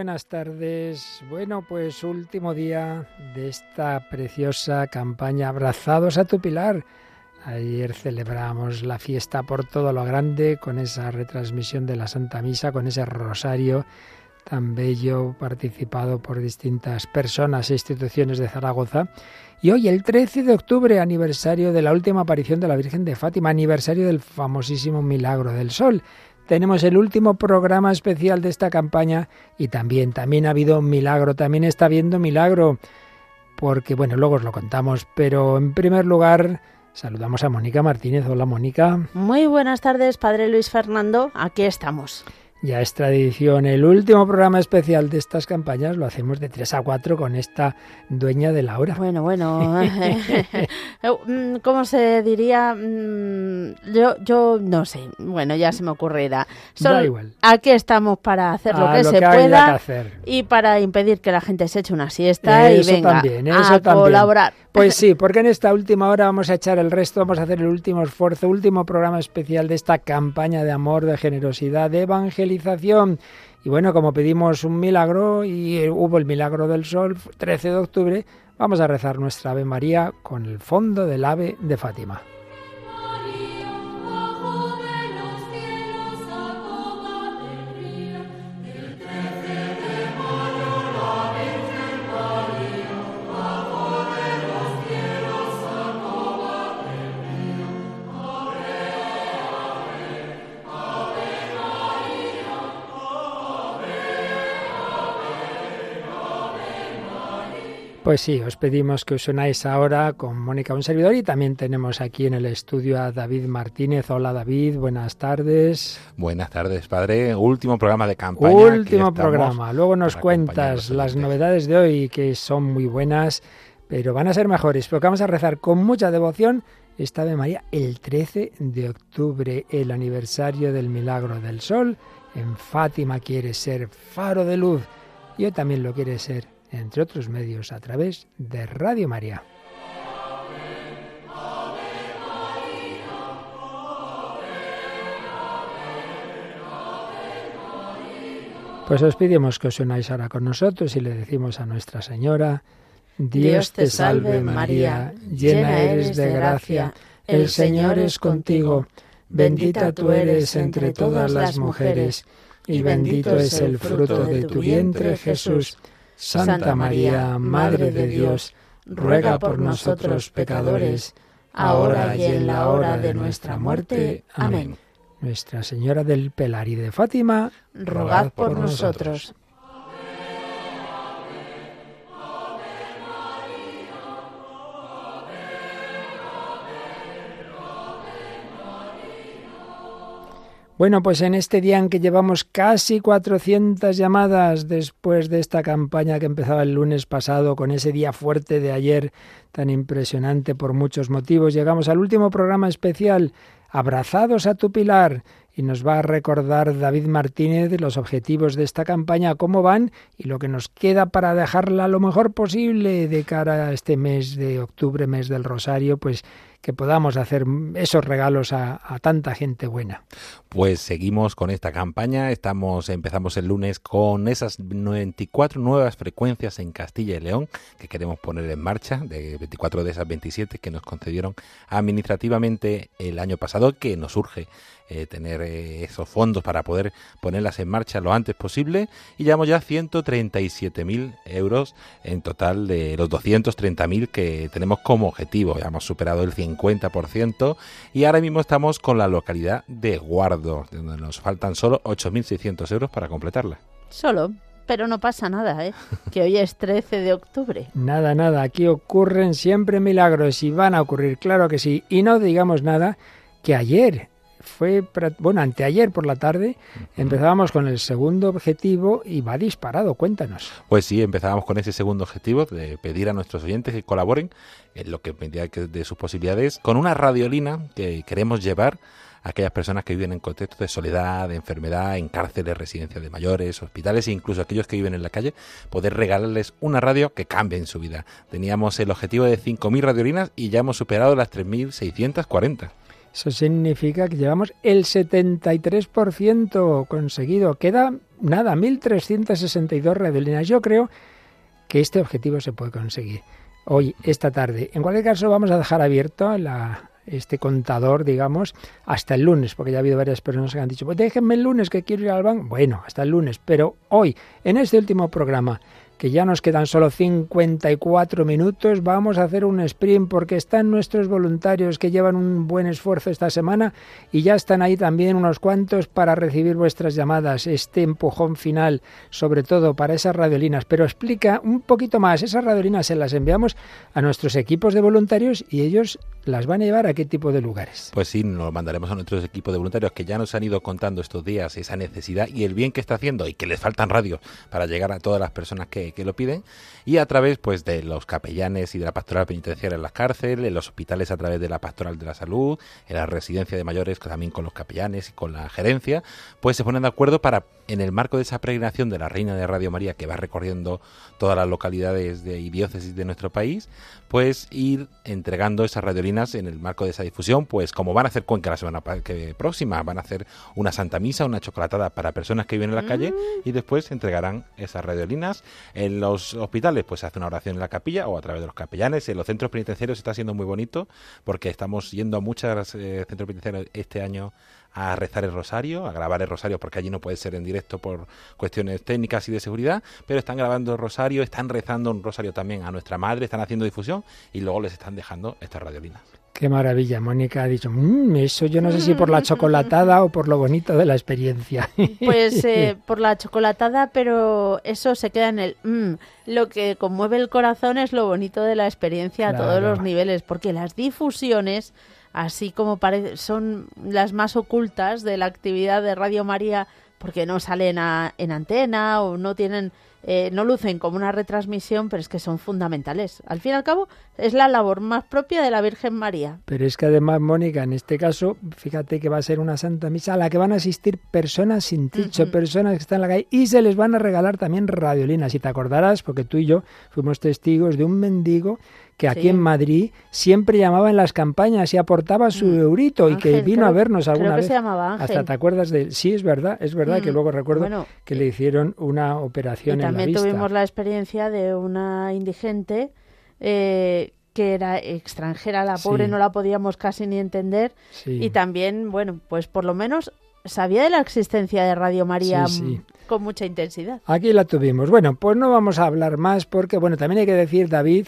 Buenas tardes. Bueno, pues último día de esta preciosa campaña Abrazados a tu Pilar. Ayer celebramos la fiesta por todo lo grande con esa retransmisión de la Santa Misa, con ese rosario tan bello participado por distintas personas e instituciones de Zaragoza. Y hoy, el 13 de octubre, aniversario de la última aparición de la Virgen de Fátima, aniversario del famosísimo Milagro del Sol tenemos el último programa especial de esta campaña y también, también ha habido milagro, también está habiendo milagro, porque bueno, luego os lo contamos, pero en primer lugar saludamos a Mónica Martínez. Hola Mónica. Muy buenas tardes, Padre Luis Fernando, aquí estamos. Ya es tradición, el último programa especial de estas campañas lo hacemos de 3 a 4 con esta dueña de la hora. Bueno, bueno, mm, ¿cómo se diría? Mm, yo, yo no sé, bueno, ya se me ocurrirá. da igual. Aquí estamos para hacer lo que se pueda y para impedir que la gente se eche una siesta y venga también, eso a colaborar. Pues sí, porque en esta última hora vamos a echar el resto, vamos a hacer el último esfuerzo, último programa especial de esta campaña de amor, de generosidad, de evangelización. Y bueno, como pedimos un milagro y hubo el milagro del sol, 13 de octubre, vamos a rezar nuestra Ave María con el fondo del ave de Fátima. Pues sí, os pedimos que os unáis ahora con Mónica, un servidor, y también tenemos aquí en el estudio a David Martínez. Hola David, buenas tardes. Buenas tardes, padre. Último programa de campaña. Último programa. Luego nos cuentas las novedades de hoy, que son muy buenas, pero van a ser mejores, porque vamos a rezar con mucha devoción esta de María el 13 de octubre, el aniversario del milagro del sol. En Fátima quiere ser faro de luz y hoy también lo quiere ser entre otros medios, a través de Radio María. Pues os pedimos que os unáis ahora con nosotros y le decimos a Nuestra Señora, Dios te salve María, llena eres de gracia, el Señor es contigo, bendita tú eres entre todas las mujeres, y bendito es el fruto de tu vientre Jesús. Santa María, Madre de Dios, ruega por nosotros pecadores, ahora y en la hora de nuestra muerte. Amén. Nuestra Señora del Pelar y de Fátima, rogad por nosotros. Bueno, pues en este día en que llevamos casi 400 llamadas después de esta campaña que empezaba el lunes pasado con ese día fuerte de ayer tan impresionante por muchos motivos, llegamos al último programa especial, Abrazados a tu Pilar, y nos va a recordar David Martínez los objetivos de esta campaña, cómo van y lo que nos queda para dejarla lo mejor posible de cara a este mes de octubre, mes del Rosario, pues que podamos hacer esos regalos a, tanta gente buena. Pues seguimos con esta campaña. Estamos, empezamos el lunes con esas 94 nuevas frecuencias en Castilla y León que queremos poner en marcha, de 24 de esas 27 que nos concedieron administrativamente el año pasado, que nos urge eh, tener eh, esos fondos para poder ponerlas en marcha lo antes posible y llevamos ya 137.000 euros en total de los 230.000 que tenemos como objetivo. Ya hemos superado el 50% y ahora mismo estamos con la localidad de Guardo, donde nos faltan solo 8.600 euros para completarla. Solo, pero no pasa nada, ¿eh? que hoy es 13 de octubre. Nada, nada, aquí ocurren siempre milagros y van a ocurrir, claro que sí. Y no digamos nada que ayer fue, bueno, anteayer por la tarde empezábamos con el segundo objetivo y va disparado, cuéntanos. Pues sí, empezábamos con ese segundo objetivo de pedir a nuestros oyentes que colaboren en lo que de sus posibilidades con una radiolina que queremos llevar a aquellas personas que viven en contextos de soledad, de enfermedad, en cárceles, residencias de mayores, hospitales e incluso aquellos que viven en la calle, poder regalarles una radio que cambie en su vida. Teníamos el objetivo de 5.000 radiolinas y ya hemos superado las 3.640. Eso significa que llevamos el 73% conseguido. Queda nada, 1.362 radiolinas. Yo creo que este objetivo se puede conseguir hoy, esta tarde. En cualquier caso, vamos a dejar abierto este contador, digamos, hasta el lunes, porque ya ha habido varias personas que han dicho, pues déjenme el lunes que quiero ir al banco. Bueno, hasta el lunes, pero hoy, en este último programa, que ya nos quedan solo 54 minutos. Vamos a hacer un sprint porque están nuestros voluntarios que llevan un buen esfuerzo esta semana y ya están ahí también unos cuantos para recibir vuestras llamadas, este empujón final, sobre todo para esas radiolinas. Pero explica un poquito más, esas radiolinas se las enviamos a nuestros equipos de voluntarios y ellos las van a llevar a qué tipo de lugares. Pues sí, nos mandaremos a nuestros equipos de voluntarios que ya nos han ido contando estos días esa necesidad y el bien que está haciendo y que les faltan radios para llegar a todas las personas que que, lo piden y a través pues de los capellanes y de la pastoral penitenciaria en las cárceles, en los hospitales a través de la pastoral de la salud, en la residencia de mayores también con los capellanes y con la gerencia, pues se ponen de acuerdo para en el marco de esa peregrinación de la Reina de Radio María que va recorriendo todas las localidades de, y diócesis de nuestro país, pues ir entregando esas radiolinas en el marco de esa difusión, pues como van a hacer Cuenca la semana próxima, van a hacer una Santa Misa, una chocolatada para personas que viven en la calle mm. y después entregarán esas radiolinas en los hospitales, pues se hace una oración en la capilla o a través de los capellanes. En los centros penitenciarios está siendo muy bonito porque estamos yendo a muchos eh, centros penitenciarios este año a rezar el rosario, a grabar el rosario, porque allí no puede ser en directo por cuestiones técnicas y de seguridad, pero están grabando el rosario, están rezando un rosario también a nuestra madre, están haciendo difusión y luego les están dejando estas radiolinas. Qué maravilla, Mónica ha dicho, mmm, eso yo no sé si por la chocolatada o por lo bonito de la experiencia. Pues eh, por la chocolatada, pero eso se queda en el mmm. Lo que conmueve el corazón es lo bonito de la experiencia a todos los niveles, porque las difusiones así como son las más ocultas de la actividad de Radio María porque no salen en antena o no tienen eh, no lucen como una retransmisión, pero es que son fundamentales. Al fin y al cabo, es la labor más propia de la Virgen María. Pero es que además, Mónica, en este caso, fíjate que va a ser una Santa Misa a la que van a asistir personas sin techo, personas que están en la calle, y se les van a regalar también radiolinas. Si te acordarás, porque tú y yo fuimos testigos de un mendigo que aquí en Madrid siempre llamaba en las campañas y aportaba su mm. eurito y que vino a vernos alguna creo que Se llamaba Ángel. Hasta te acuerdas de sí es verdad, es verdad que mm. luego recuerdo que le hicieron una operación y en la. También tuvimos la experiencia de una indigente eh, que era extranjera, la pobre no la podíamos casi ni entender y también, bueno, pues por lo menos sabía de la existencia de Radio María con mucha intensidad. Aquí la tuvimos. Bueno, pues no vamos a hablar más porque, bueno, también hay que decir, David,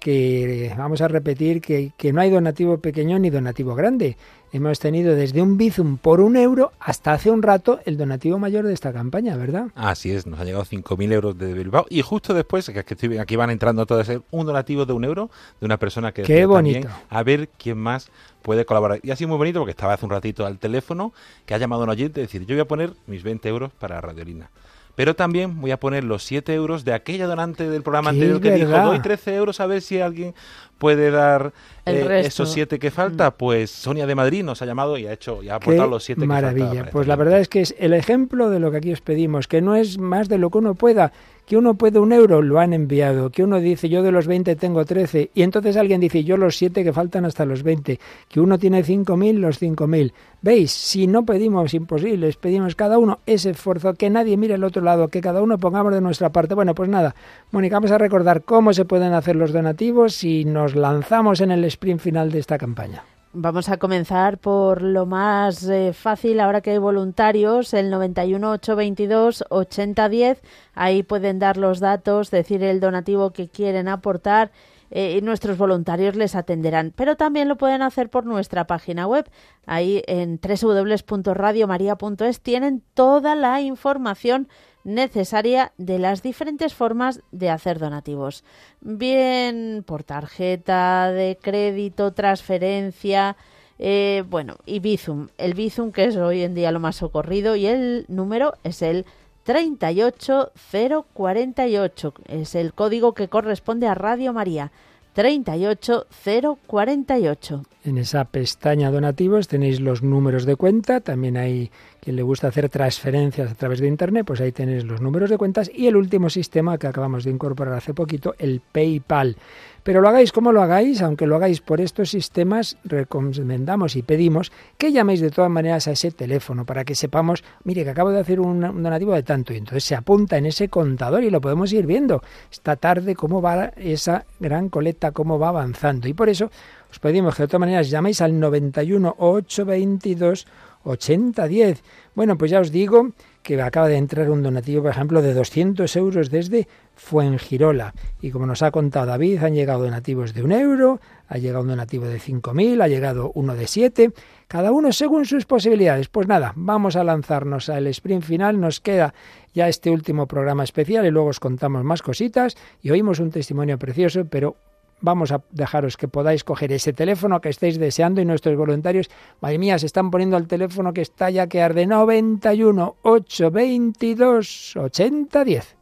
que vamos a repetir que, que, no hay donativo pequeño ni donativo grande. Hemos tenido desde un bizum por un euro hasta hace un rato el donativo mayor de esta campaña, ¿verdad? Así es, nos han llegado 5.000 euros de Bilbao y justo después, que aquí van entrando todos, un donativo de un euro de una persona que... Qué bonito. a ver quién más puede colaborar. Y ha sido muy bonito porque estaba hace un ratito al teléfono que ha llamado a un oyente y decir, yo voy a poner mis 20 euros para Radiolina. Pero también voy a poner los 7 euros de aquella donante del programa anterior que dijo, doy 13 euros a ver si alguien puede dar eh, esos 7 que falta. Mm. Pues Sonia de Madrid nos ha llamado y ha hecho y ha aportado los 7 que Maravilla. Pues la verdad es que es el ejemplo de lo que aquí os pedimos, que no es más de lo que uno pueda que uno puede un euro, lo han enviado, que uno dice yo de los 20 tengo 13, y entonces alguien dice yo los 7 que faltan hasta los 20, que uno tiene 5.000, los 5.000. ¿Veis? Si no pedimos imposibles, pedimos cada uno ese esfuerzo, que nadie mire el otro lado, que cada uno pongamos de nuestra parte. Bueno, pues nada, Mónica, vamos a recordar cómo se pueden hacer los donativos y nos lanzamos en el sprint final de esta campaña. Vamos a comenzar por lo más eh, fácil, ahora que hay voluntarios, el 91 822 8010. Ahí pueden dar los datos, decir el donativo que quieren aportar eh, y nuestros voluntarios les atenderán. Pero también lo pueden hacer por nuestra página web. Ahí en www.radiomaria.es tienen toda la información necesaria de las diferentes formas de hacer donativos. Bien por tarjeta de crédito, transferencia, eh, bueno, y Bizum. El Bizum que es hoy en día lo más socorrido y el número es el 38048. Es el código que corresponde a Radio María. 38048. En esa pestaña donativos tenéis los números de cuenta, también hay quien le gusta hacer transferencias a través de internet, pues ahí tenéis los números de cuentas y el último sistema que acabamos de incorporar hace poquito, el PayPal. Pero lo hagáis como lo hagáis, aunque lo hagáis por estos sistemas, recomendamos y pedimos que llaméis de todas maneras a ese teléfono para que sepamos, mire, que acabo de hacer un, donativo de tanto y entonces se apunta en ese contador y lo podemos ir viendo esta tarde cómo va esa gran colecta, cómo va avanzando. Y por eso os pedimos que de todas maneras llaméis al 91 822 8010. Bueno, pues ya os digo que acaba de entrar un donativo, por ejemplo, de 200 euros desde Fuengirola. Y como nos ha contado David, han llegado donativos de un euro, ha llegado un donativo de 5.000, ha llegado uno de 7, cada uno según sus posibilidades. Pues nada, vamos a lanzarnos al sprint final, nos queda ya este último programa especial y luego os contamos más cositas y oímos un testimonio precioso, pero vamos a dejaros que podáis coger ese teléfono que estáis deseando y nuestros voluntarios, madre mía, se están poniendo al teléfono que está ya que arde 91 822 8010.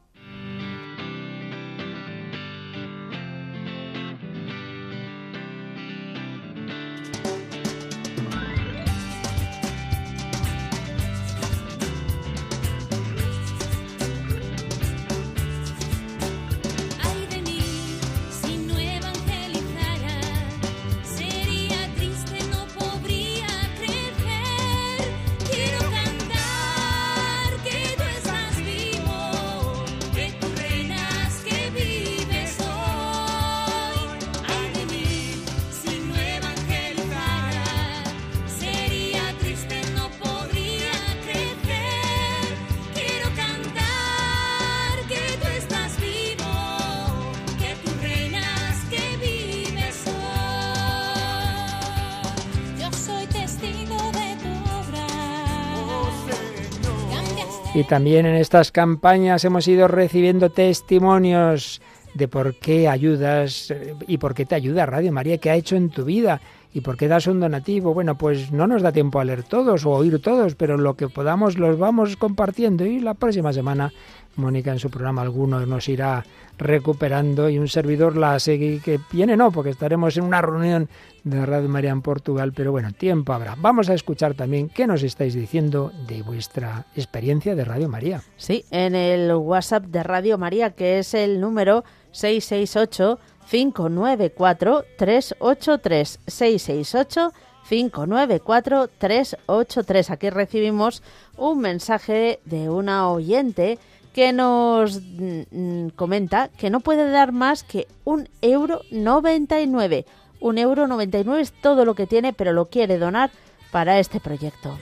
También en estas campañas hemos ido recibiendo testimonios de por qué ayudas eh, y por qué te ayuda Radio María, qué ha hecho en tu vida y por qué das un donativo. Bueno, pues no nos da tiempo a leer todos o oír todos, pero lo que podamos los vamos compartiendo y la próxima semana Mónica en su programa algunos nos irá recuperando y un servidor la sigue que viene no, porque estaremos en una reunión de Radio María en Portugal, pero bueno, tiempo habrá. Vamos a escuchar también qué nos estáis diciendo de vuestra experiencia de Radio María. Sí, en el WhatsApp de Radio María, que es el número 668 594 383 668 594 383. Aquí recibimos un mensaje de una oyente que nos mm, mm, comenta que no puede dar más que un euro 99. Un euro 99 es todo lo que tiene, pero lo quiere donar para este proyecto.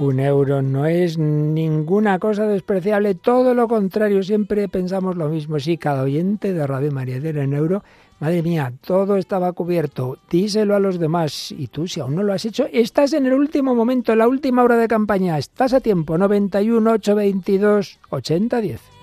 Un euro no es ninguna cosa despreciable, todo lo contrario, siempre pensamos lo mismo. Sí, cada oyente de Radio María de en euro, madre mía, todo estaba cubierto, díselo a los demás. Y tú, si aún no lo has hecho, estás en el último momento, la última hora de campaña, estás a tiempo, 91 822 8010.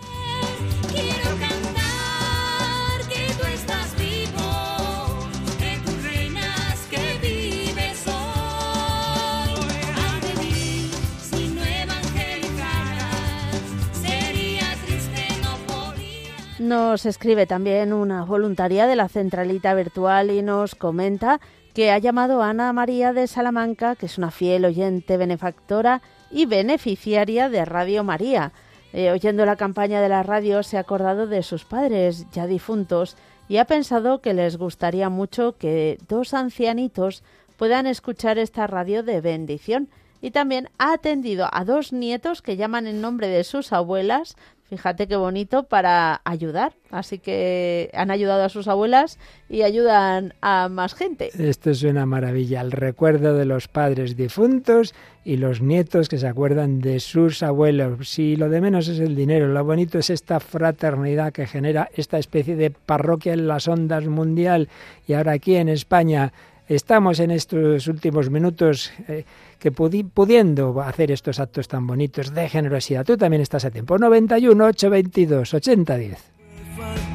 Nos escribe también una voluntaria de la centralita virtual y nos comenta que ha llamado a Ana María de Salamanca, que es una fiel oyente benefactora y beneficiaria de Radio María. Eh, oyendo la campaña de la radio se ha acordado de sus padres ya difuntos y ha pensado que les gustaría mucho que dos ancianitos puedan escuchar esta radio de bendición. Y también ha atendido a dos nietos que llaman en nombre de sus abuelas Fíjate qué bonito para ayudar. Así que han ayudado a sus abuelas y ayudan a más gente. Esto es una maravilla. El recuerdo de los padres difuntos y los nietos que se acuerdan de sus abuelos. Si lo de menos es el dinero, lo bonito es esta fraternidad que genera esta especie de parroquia en las ondas mundial. Y ahora aquí en España estamos en estos últimos minutos. Eh, que pudiendo hacer estos actos tan bonitos de generosidad, tú también estás a tiempo. 91 822 8010.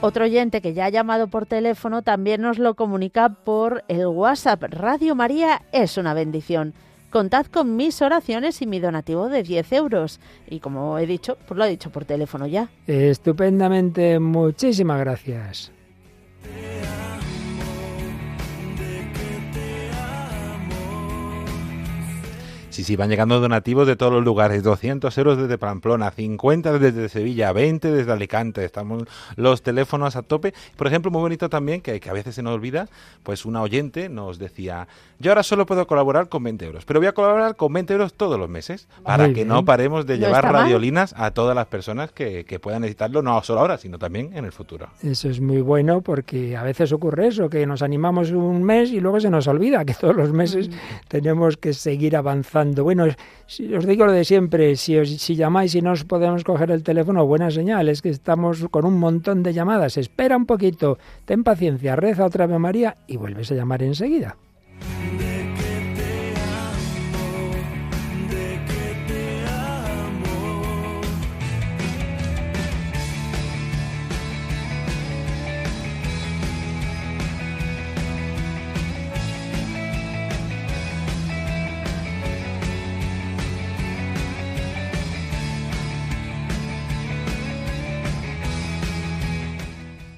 Otro oyente que ya ha llamado por teléfono también nos lo comunica por el WhatsApp. Radio María es una bendición. Contad con mis oraciones y mi donativo de 10 euros. Y como he dicho, pues lo ha dicho por teléfono ya. Estupendamente, muchísimas gracias. Sí, sí, van llegando donativos de todos los lugares. 200 euros desde Pamplona, 50 desde Sevilla, 20 desde Alicante. Estamos los teléfonos a tope. Por ejemplo, muy bonito también, que, a veces se nos olvida, pues una oyente nos decía, yo ahora solo puedo colaborar con 20 euros, pero voy a colaborar con 20 euros todos los meses para que no paremos de llevar radiolinas a todas las personas que, que puedan necesitarlo, no solo ahora, sino también en el futuro. Eso es muy bueno porque a veces ocurre eso, que nos animamos un mes y luego se nos olvida que todos los meses mm. tenemos que seguir avanzando bueno, si os digo lo de siempre, si, si llamáis y no os podemos coger el teléfono, buena señal, es que estamos con un montón de llamadas. Espera un poquito, ten paciencia, reza otra vez María y vuelves a llamar enseguida.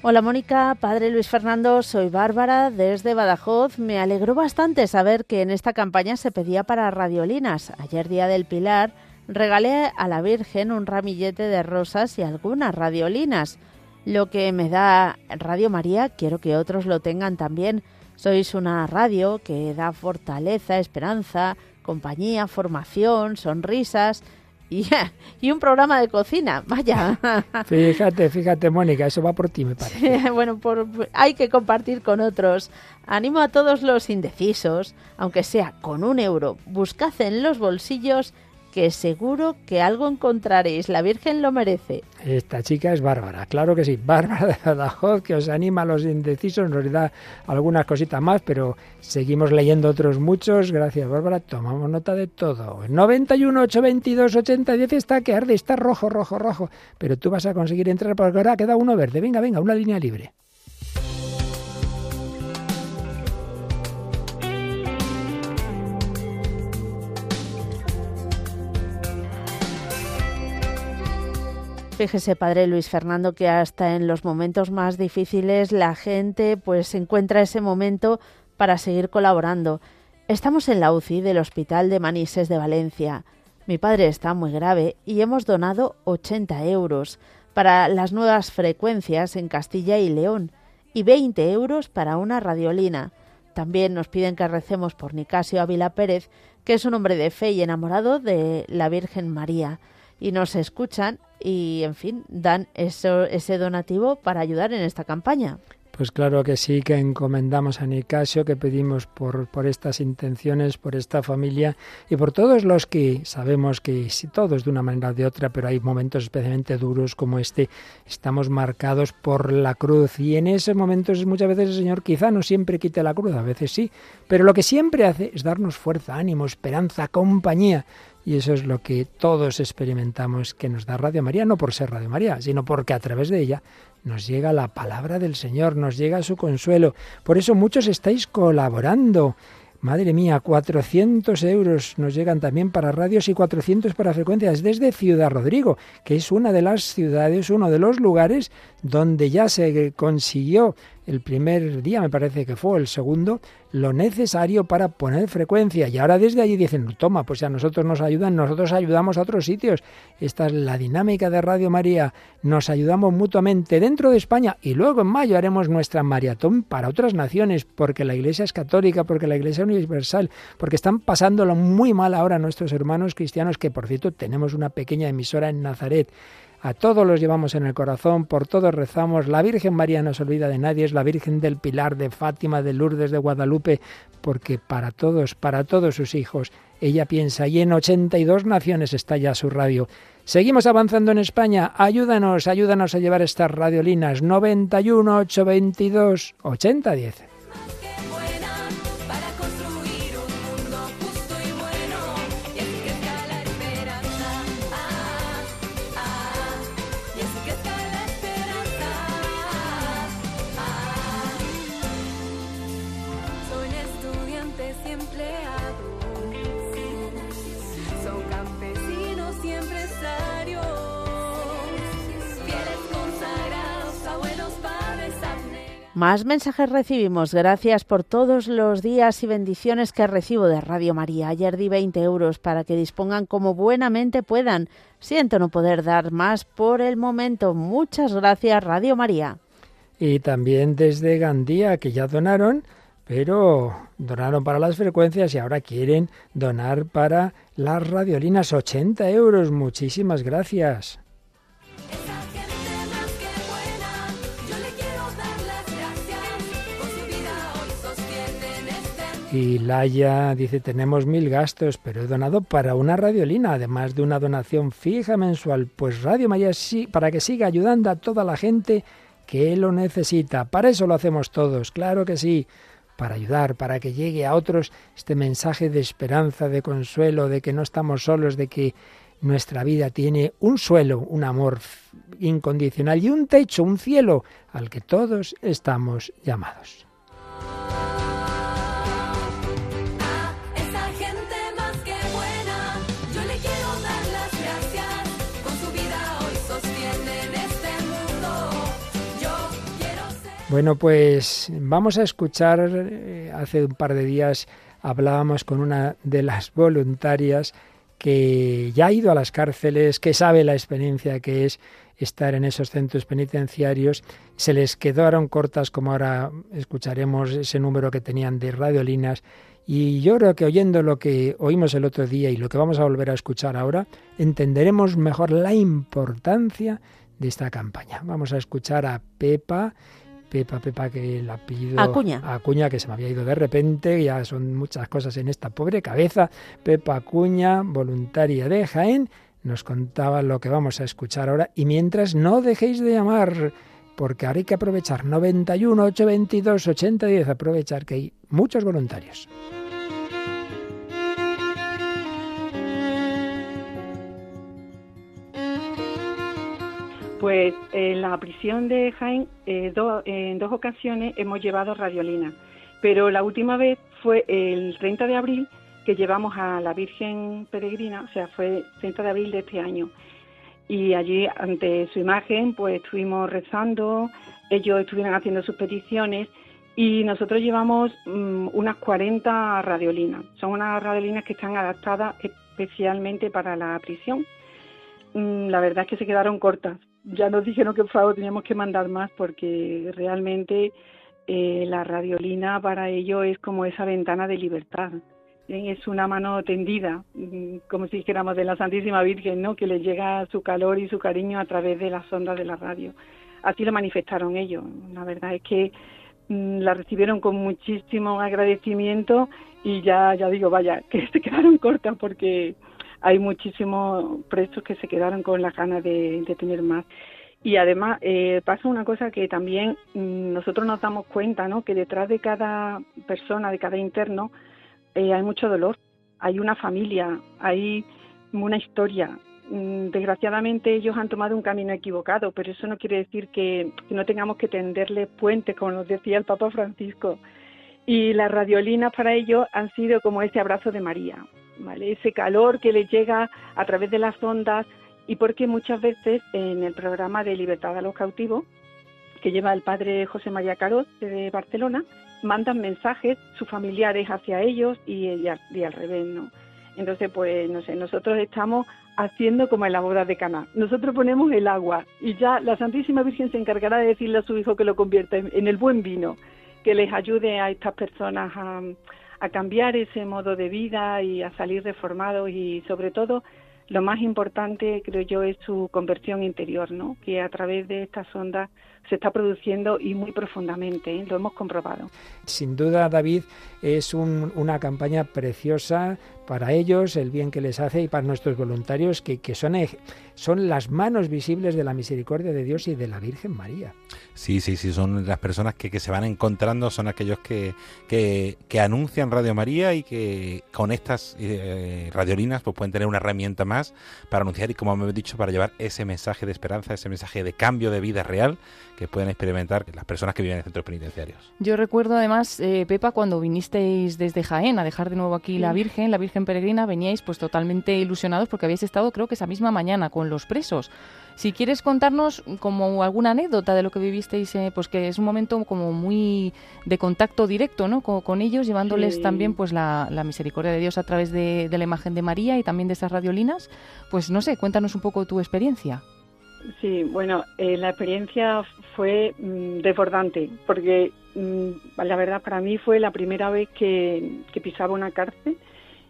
Hola Mónica, padre Luis Fernando, soy Bárbara desde Badajoz. Me alegró bastante saber que en esta campaña se pedía para radiolinas. Ayer día del Pilar regalé a la Virgen un ramillete de rosas y algunas radiolinas. Lo que me da Radio María, quiero que otros lo tengan también. Sois una radio que da fortaleza, esperanza, compañía, formación, sonrisas y, un programa de cocina, vaya. Fíjate, fíjate, Mónica, eso va por ti, me parece. bueno, por, hay que compartir con otros. Animo a todos los indecisos, aunque sea con un euro, buscad en los bolsillos que seguro que algo encontraréis. La Virgen lo merece. Esta chica es Bárbara, claro que sí. Bárbara de Badajoz, que os anima a los indecisos, nos da algunas cositas más, pero seguimos leyendo otros muchos. Gracias, Bárbara. Tomamos nota de todo. 91, 822, 80, 10 está que arde, está rojo, rojo, rojo. Pero tú vas a conseguir entrar porque ahora queda uno verde. Venga, venga, una línea libre. Fíjese, padre Luis Fernando, que hasta en los momentos más difíciles la gente pues encuentra ese momento para seguir colaborando. Estamos en la UCI del Hospital de Manises de Valencia. Mi padre está muy grave y hemos donado 80 euros para las nuevas frecuencias en Castilla y León y 20 euros para una radiolina. También nos piden que recemos por Nicasio Ávila Pérez, que es un hombre de fe y enamorado de la Virgen María. Y nos escuchan y, en fin, dan eso, ese donativo para ayudar en esta campaña. Pues claro que sí, que encomendamos a Nicasio, que pedimos por, por estas intenciones, por esta familia y por todos los que sabemos que si todos de una manera o de otra, pero hay momentos especialmente duros como este, estamos marcados por la cruz. Y en esos momentos muchas veces el Señor quizá no siempre quite la cruz, a veces sí, pero lo que siempre hace es darnos fuerza, ánimo, esperanza, compañía. Y eso es lo que todos experimentamos que nos da Radio María, no por ser Radio María, sino porque a través de ella nos llega la palabra del Señor, nos llega su consuelo. Por eso muchos estáis colaborando. Madre mía, 400 euros nos llegan también para radios y 400 para frecuencias desde Ciudad Rodrigo, que es una de las ciudades, uno de los lugares donde ya se consiguió el primer día, me parece que fue el segundo, lo necesario para poner frecuencia. Y ahora desde allí dicen, toma, pues a nosotros nos ayudan, nosotros ayudamos a otros sitios. Esta es la dinámica de Radio María. Nos ayudamos mutuamente dentro de España y luego en mayo haremos nuestra maratón para otras naciones, porque la Iglesia es católica, porque la Iglesia es universal, porque están pasándolo muy mal ahora nuestros hermanos cristianos, que por cierto tenemos una pequeña emisora en Nazaret. A todos los llevamos en el corazón, por todos rezamos. La Virgen María no se olvida de nadie, es la Virgen del Pilar, de Fátima, de Lourdes, de Guadalupe, porque para todos, para todos sus hijos, ella piensa y en 82 naciones está ya su radio. Seguimos avanzando en España. Ayúdanos, ayúdanos a llevar estas radiolinas 91 822 8010. Más mensajes recibimos. Gracias por todos los días y bendiciones que recibo de Radio María. Ayer di 20 euros para que dispongan como buenamente puedan. Siento no poder dar más por el momento. Muchas gracias, Radio María. Y también desde Gandía, que ya donaron, pero donaron para las frecuencias y ahora quieren donar para las radiolinas. 80 euros. Muchísimas gracias. Y Laia dice, tenemos mil gastos, pero he donado para una radiolina, además de una donación fija mensual. Pues Radio María sí, para que siga ayudando a toda la gente que lo necesita. Para eso lo hacemos todos, claro que sí, para ayudar, para que llegue a otros este mensaje de esperanza, de consuelo, de que no estamos solos, de que nuestra vida tiene un suelo, un amor incondicional y un techo, un cielo al que todos estamos llamados. Bueno, pues vamos a escuchar, eh, hace un par de días hablábamos con una de las voluntarias que ya ha ido a las cárceles, que sabe la experiencia que es estar en esos centros penitenciarios. Se les quedaron cortas, como ahora escucharemos ese número que tenían de radiolinas. Y yo creo que oyendo lo que oímos el otro día y lo que vamos a volver a escuchar ahora, entenderemos mejor la importancia de esta campaña. Vamos a escuchar a Pepa Pepa, Pepa, que el apellido Acuña. Acuña, que se me había ido de repente, ya son muchas cosas en esta pobre cabeza. Pepa Acuña, voluntaria de Jaén, nos contaba lo que vamos a escuchar ahora. Y mientras, no dejéis de llamar, porque ahora hay que aprovechar 91 822 8010, aprovechar que hay muchos voluntarios. Pues en la prisión de Jaén, eh, en dos ocasiones hemos llevado radiolina, pero la última vez fue el 30 de abril que llevamos a la Virgen Peregrina, o sea, fue 30 de abril de este año. Y allí, ante su imagen, pues estuvimos rezando, ellos estuvieron haciendo sus peticiones y nosotros llevamos mm, unas 40 radiolinas. Son unas radiolinas que están adaptadas especialmente para la prisión. Mm, la verdad es que se quedaron cortas, ya nos dijeron que por favor teníamos que mandar más porque realmente eh, la radiolina para ello es como esa ventana de libertad. ¿eh? Es una mano tendida, mm, como si dijéramos de la Santísima Virgen, ¿no? que le llega su calor y su cariño a través de las ondas de la radio. Así lo manifestaron ellos. La verdad es que mm, la recibieron con muchísimo agradecimiento y ya, ya digo, vaya, que se quedaron cortas porque hay muchísimos presos que se quedaron con la ganas de, tener más. Y además eh, pasa una cosa que también mm, nosotros nos damos cuenta, ¿no? Que detrás de cada persona, de cada interno, eh, hay mucho dolor, hay una familia, hay una historia. Mm, desgraciadamente ellos han tomado un camino equivocado, pero eso no quiere decir que, que no tengamos que tenderle puentes, como nos decía el Papa Francisco. Y las radiolinas para ellos han sido como ese abrazo de María, ese calor que les llega a través de las ondas y porque muchas veces en el programa de Libertad a los Cautivos, que lleva el padre José María Carot de Barcelona, mandan mensajes sus familiares hacia ellos y, y, al revés, ¿no? Entonces, pues, no sé, nosotros estamos haciendo como en la boda de Caná. Nosotros ponemos el agua y ya la Santísima Virgen se encargará de decirle a su hijo que lo convierta en el buen vino, que les ayude a estas personas a, a cambiar ese modo de vida y a salir reformados y sobre todo lo más importante creo yo es su conversión interior, ¿no? Que a través de estas ondas se está produciendo y muy profundamente, ¿eh? lo hemos comprobado. Sin duda, David, es una campaña preciosa para ellos, el bien que les hace y para nuestros voluntarios, que, que son, son las manos visibles de la misericordia de Dios y de la Virgen María. Sí, sí, sí, son las personas que, que se van encontrando, son aquellos que, que, que, anuncian Radio María y que con estas eh, radiolinas pues pueden tener una herramienta más para anunciar y, como me he dicho, para llevar ese mensaje de esperanza, ese mensaje de cambio de vida real que pueden experimentar las personas que viven en centros penitenciarios. Yo recuerdo además, eh, Pepa, cuando vinisteis desde Jaén a dejar de nuevo aquí la Virgen, la Virgen Peregrina, veníais pues totalmente ilusionados porque habéis estado creo que esa misma mañana con los presos. Si quieres contarnos como alguna anécdota de lo que vivisteis, eh, pues que es un momento como muy de contacto directo, ¿no? Con, ellos, llevándoles también pues la, misericordia de Dios a través de, la imagen de María y también de esas radiolinas. Pues no sé, cuéntanos un poco tu experiencia. Sí, bueno, eh, la experiencia fue mm, desbordante, porque mm, la verdad para mí fue la primera vez que, pisaba una cárcel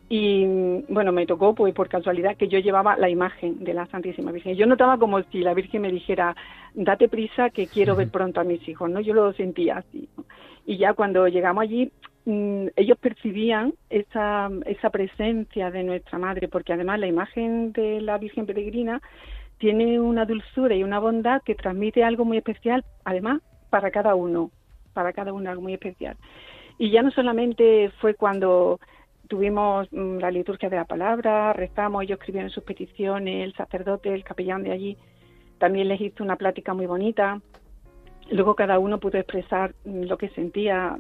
y mm, bueno, me tocó pues por casualidad que yo llevaba la imagen de la Santísima Virgen. Yo notaba como si la Virgen me dijera, date prisa que quiero ver pronto a mis hijos, ¿no? Yo lo sentía así. Y ya cuando llegamos allí, ellos percibían esa, esa presencia de nuestra Madre, porque además la imagen de la Virgen Peregrina tiene una dulzura y una bondad que transmite algo muy especial, además, para cada uno, para cada uno algo muy especial. Y ya no solamente fue cuando tuvimos mm, la liturgia de la palabra, rezamos, ellos escribieron sus peticiones, el sacerdote, el capellán de allí, también les hizo una plática muy bonita. Luego cada uno pudo expresar mm, lo que sentía,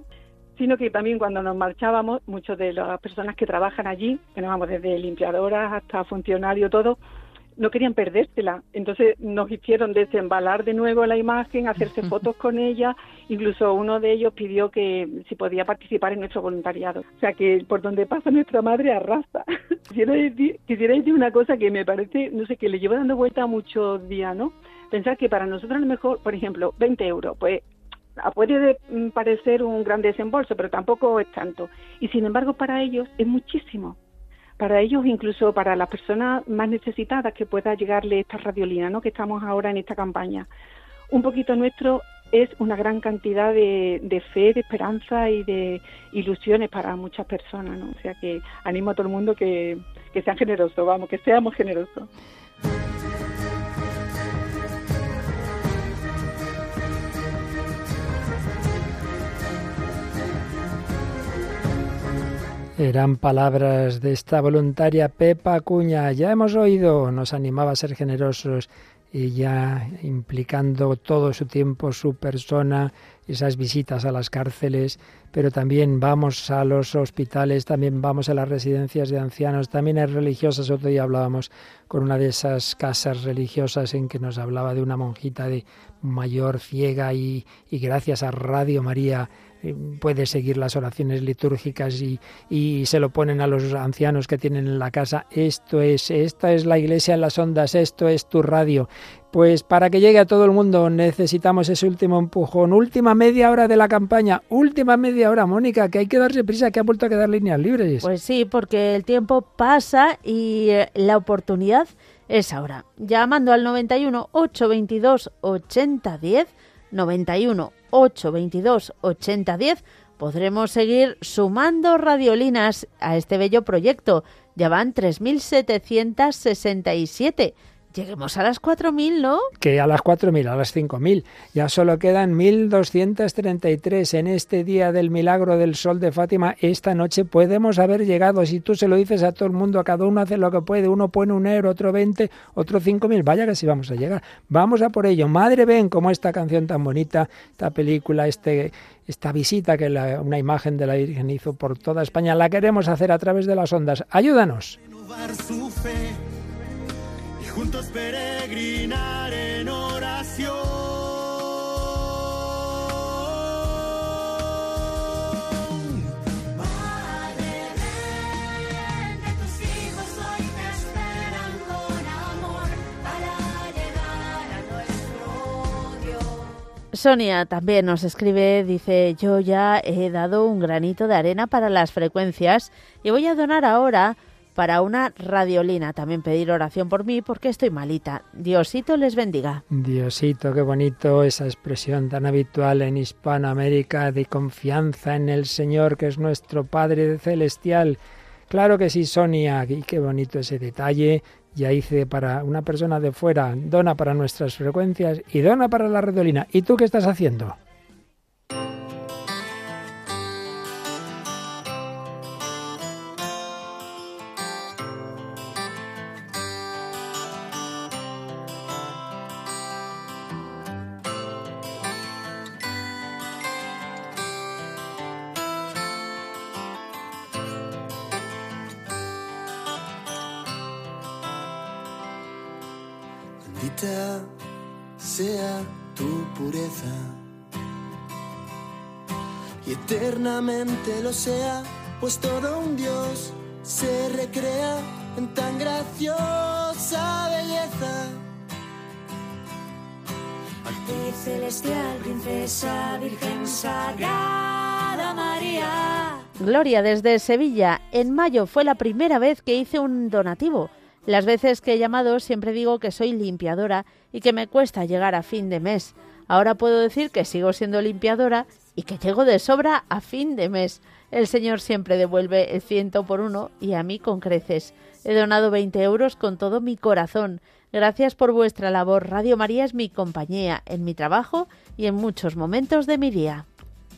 sino que también cuando nos marchábamos, muchas de las personas que trabajan allí, que nos vamos desde limpiadoras hasta funcionarios, todo, no querían perdérsela. Entonces nos hicieron desembalar de nuevo la imagen, hacerse fotos con ella. Incluso uno de ellos pidió que si podía participar en nuestro voluntariado. O sea que por donde pasa nuestra madre arrasa. quisiera, decir, quisiera decir una cosa que me parece, no sé, que le llevo dando vuelta muchos días, ¿no? Pensar que para nosotros a lo mejor, por ejemplo, 20 euros, pues puede parecer un gran desembolso, pero tampoco es tanto. Y sin embargo para ellos es muchísimo para ellos, incluso para las personas más necesitadas que pueda llegarle esta radiolina, ¿no? que estamos ahora en esta campaña. Un poquito nuestro es una gran cantidad de, fe, de esperanza y de ilusiones para muchas personas. ¿no? O sea que animo a todo el mundo que, que sean generosos, vamos, que seamos generosos. Eran palabras de esta voluntaria Pepa Cuña. Ya hemos oído, nos animaba a ser generosos y ya implicando todo su tiempo, su persona, esas visitas a las cárceles, pero también vamos a los hospitales, también vamos a las residencias de ancianos, también hay religiosas. Otro día hablábamos con una de esas casas religiosas en que nos hablaba de una monjita de mayor ciega y, gracias a Radio María puede seguir las oraciones litúrgicas y, y, se lo ponen a los ancianos que tienen en la casa. Esto es, esta es la iglesia en las ondas, esto es tu radio. Pues para que llegue a todo el mundo necesitamos ese último empujón, última media hora de la campaña, última media hora, Mónica, que hay que darse prisa, que ha vuelto a quedar líneas libres. Pues sí, porque el tiempo pasa y eh, la oportunidad es ahora. Llamando al 91 822 8010, 91 822 8010 podremos seguir sumando radiolinas a este bello proyecto. Ya van 3.767 Lleguemos a las 4.000, ¿no? Que a las 4.000, a las 5.000. Ya solo quedan 1.233 en este día del milagro del sol de Fátima. Esta noche podemos haber llegado. Si tú se lo dices a todo el mundo, a cada uno hace lo que puede. Uno pone un euro, otro 20, otro 5.000. Vaya que sí vamos a llegar. Vamos a por ello. Madre, ven como esta canción tan bonita, esta película, este, esta visita que una imagen de la Virgen hizo por toda España. La queremos hacer a través de las ondas. Ayúdanos juntos peregrinar en oración. Madre, de tus hijos hoy te esperan con amor para llegar a nuestro Dios. Sonia también nos escribe, dice, yo ya he dado un granito de arena para las frecuencias y voy a donar ahora para una radiolina. También pedir oración por mí porque estoy malita. Diosito les bendiga. Diosito, qué bonito esa expresión tan habitual en Hispanoamérica de confianza en el Señor que es nuestro Padre celestial. Claro que sí, Sonia, y qué bonito ese detalle. Ya hice para una persona de fuera, dona para nuestras frecuencias y dona para la radiolina. ¿Y tú qué estás haciendo? Eternamente lo sea, pues todo un Dios se recrea en tan graciosa belleza. Actriz celestial, princesa, virgen sagrada María. Gloria desde Sevilla. En mayo fue la primera vez que hice un donativo. Las veces que he llamado siempre digo que soy limpiadora y que me cuesta llegar a fin de mes. Ahora puedo decir que sigo siendo limpiadora y que llego de sobra a fin de mes. El Señor siempre devuelve el ciento por uno y a mí con creces. He donado 20 euros con todo mi corazón. Gracias por vuestra labor. Radio María es mi compañía en mi trabajo y en muchos momentos de mi día.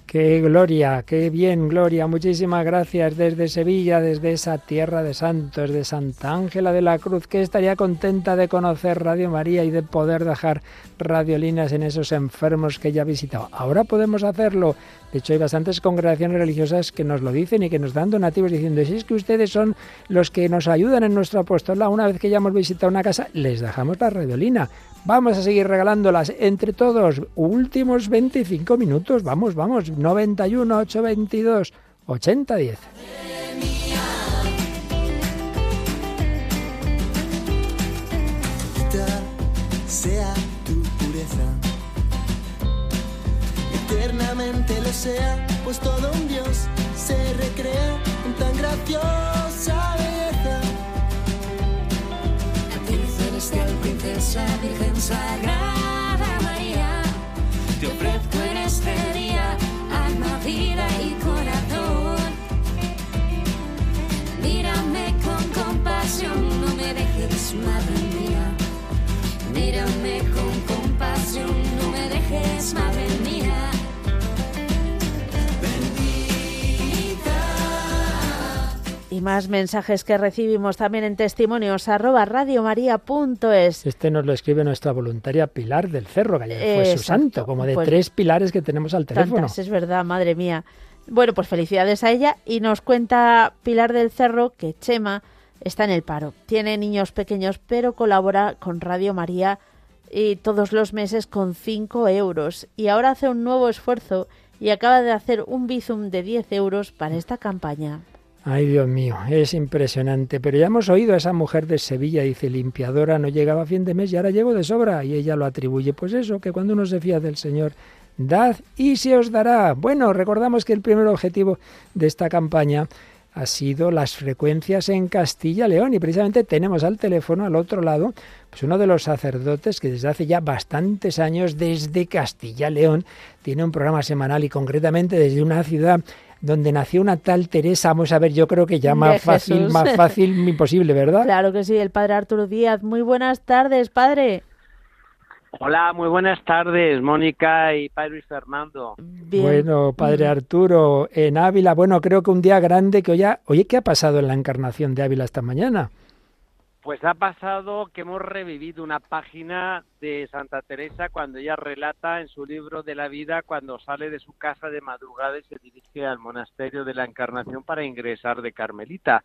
Qué gloria, qué bien, Gloria. Muchísimas gracias desde Sevilla, desde esa tierra de santos, de Santa Ángela de la Cruz, que estaría contenta de conocer Radio María y de poder dejar radiolinas en esos enfermos que ella ha visitado. Ahora podemos hacerlo. De hecho, hay bastantes congregaciones religiosas que nos lo dicen y que nos dan donativos diciendo, si es que ustedes son los que nos ayudan en nuestro apostolado, una vez que ya hemos visitado una casa, les dejamos la radiolina. Vamos a seguir regalándolas entre todos. Últimos 25 minutos. Vamos, vamos. 91 822 8010. sea tu pureza. Eternamente lo sea, pues todo un Dios se recrea en tan graciosa princesa, virgen sagrada María, te ofrezco en este día alma, vida y corazón. Mírame con compasión, no me dejes, madre mía. Mírame con compasión, no me dejes, madre mía. Y más mensajes que recibimos también en testimonios arroba radiomaria.es. Este nos lo escribe nuestra voluntaria Pilar del Cerro, que fue su Exacto. santo, como de Pues tres pilares que tenemos al teléfono. Tantas, es verdad, madre mía. Bueno, pues felicidades a ella y nos cuenta Pilar del Cerro que Chema está en el paro. Tiene niños pequeños, pero colabora con Radio María y todos los meses con 5 euros. Y ahora hace un nuevo esfuerzo y acaba de hacer un bizum de 10 euros para esta campaña. Ay, Dios mío, es impresionante. Pero ya hemos oído a esa mujer de Sevilla, dice limpiadora, no llegaba a fin de mes y ahora llego de sobra. Y ella lo atribuye, pues eso, que cuando uno se fía del Señor, dad y se os dará. Bueno, recordamos que el primer objetivo de esta campaña ha sido las frecuencias en Castilla-León y precisamente tenemos al teléfono al otro lado pues uno de los sacerdotes que desde hace ya bastantes años desde Castilla-León tiene un programa semanal y concretamente desde una ciudad donde nació una tal Teresa, vamos a ver, yo creo que ya De más fácil, Jesús. más fácil imposible, ¿verdad? Claro que sí, el padre Arturo Díaz. Muy buenas tardes, padre. Hola, muy buenas tardes, Mónica y Padre Luis Fernando. Bien. Bueno, padre Arturo, en Ávila, bueno, creo que un día grande que hoy, ha- oye, ¿qué ha pasado en la encarnación de Ávila esta mañana? Pues ha pasado que hemos revivido una página de Santa Teresa cuando ella relata en su libro de la vida cuando sale de su casa de madrugada y se dirige al monasterio de la Encarnación para ingresar de Carmelita.